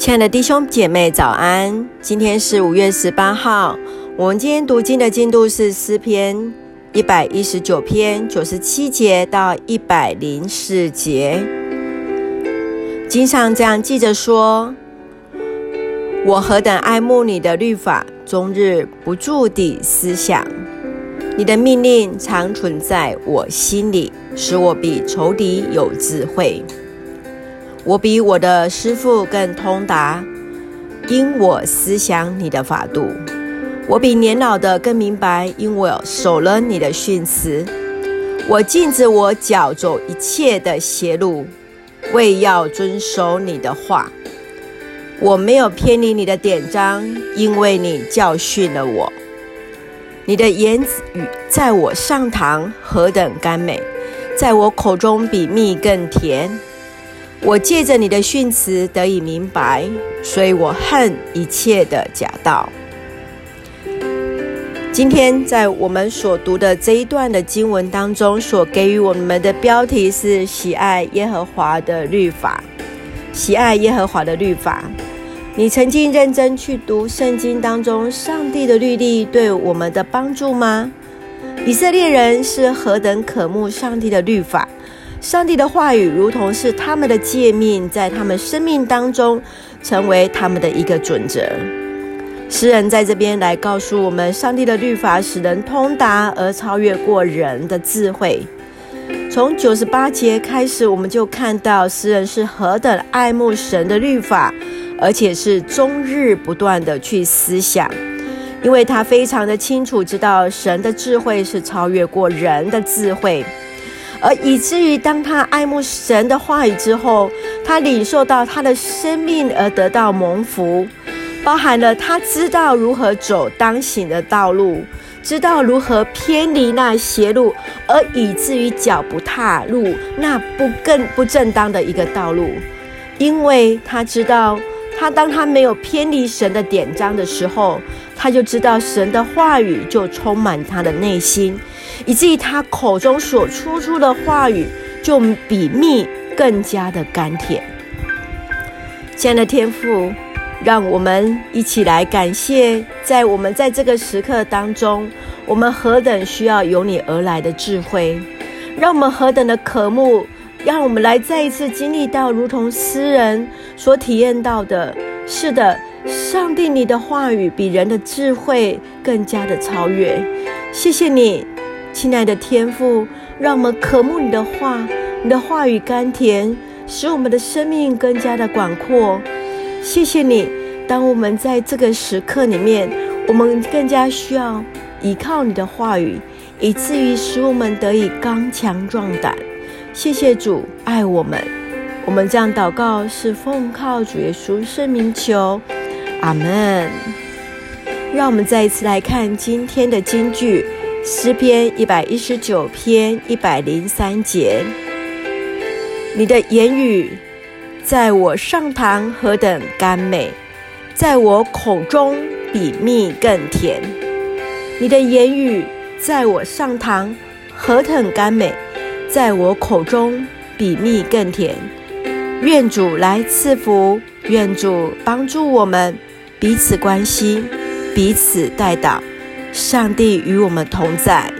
亲爱的弟兄姐妹，早安！今天是五月十八号。我们今天读经的进度是诗篇一百一十九篇九十七节到一百零四节。经上这样记着说：“我何等爱慕你的律法，终日不住地思想。你的命令常存在我心里，使我比仇敌有智慧。”我比我的师傅更通达，因我思想你的法度；我比年老的更明白，因我守了你的训词。我禁止我脚走一切的邪路，为要遵守你的话。我没有偏离你的典章，因为你教训了我。你的言语在我上堂何等甘美，在我口中比蜜更甜。我借着你的训词得以明白，所以我恨一切的假道。今天在我们所读的这一段的经文当中，所给予我们的标题是“喜爱耶和华的律法”。喜爱耶和华的律法，你曾经认真去读圣经当中上帝的律例对我们的帮助吗？以色列人是何等渴慕上帝的律法。上帝的话语如同是他们的诫命，在他们生命当中成为他们的一个准则。诗人在这边来告诉我们，上帝的律法使人通达而超越过人的智慧。从九十八节开始，我们就看到诗人是何等爱慕神的律法，而且是终日不断的去思想，因为他非常的清楚知道神的智慧是超越过人的智慧。而以至于当他爱慕神的话语之后，他领受到他的生命而得到蒙福，包含了他知道如何走当行的道路，知道如何偏离那邪路，而以至于脚不踏入那不更不正当的一个道路，因为他知道。他当他没有偏离神的典章的时候，他就知道神的话语就充满他的内心，以至于他口中所出出的话语就比蜜更加的甘甜。亲爱的天父，让我们一起来感谢，在我们在这个时刻当中，我们何等需要由你而来的智慧，让我们何等的渴慕。让我们来再一次经历到，如同诗人所体验到的，是的，上帝，你的话语比人的智慧更加的超越。谢谢你，亲爱的天父，让我们渴慕你的话，你的话语甘甜，使我们的生命更加的广阔。谢谢你，当我们在这个时刻里面，我们更加需要依靠你的话语，以至于使我们得以刚强壮胆。谢谢主爱我们，我们这样祷告是奉靠主耶稣圣名求，阿门。让我们再一次来看今天的金句，诗篇一百一十九篇一百零三节：你的言语在我上堂何等甘美，在我口中比蜜更甜。你的言语在我上堂何等甘美。在我口中比蜜更甜，愿主来赐福，愿主帮助我们彼此关心，彼此带导，上帝与我们同在。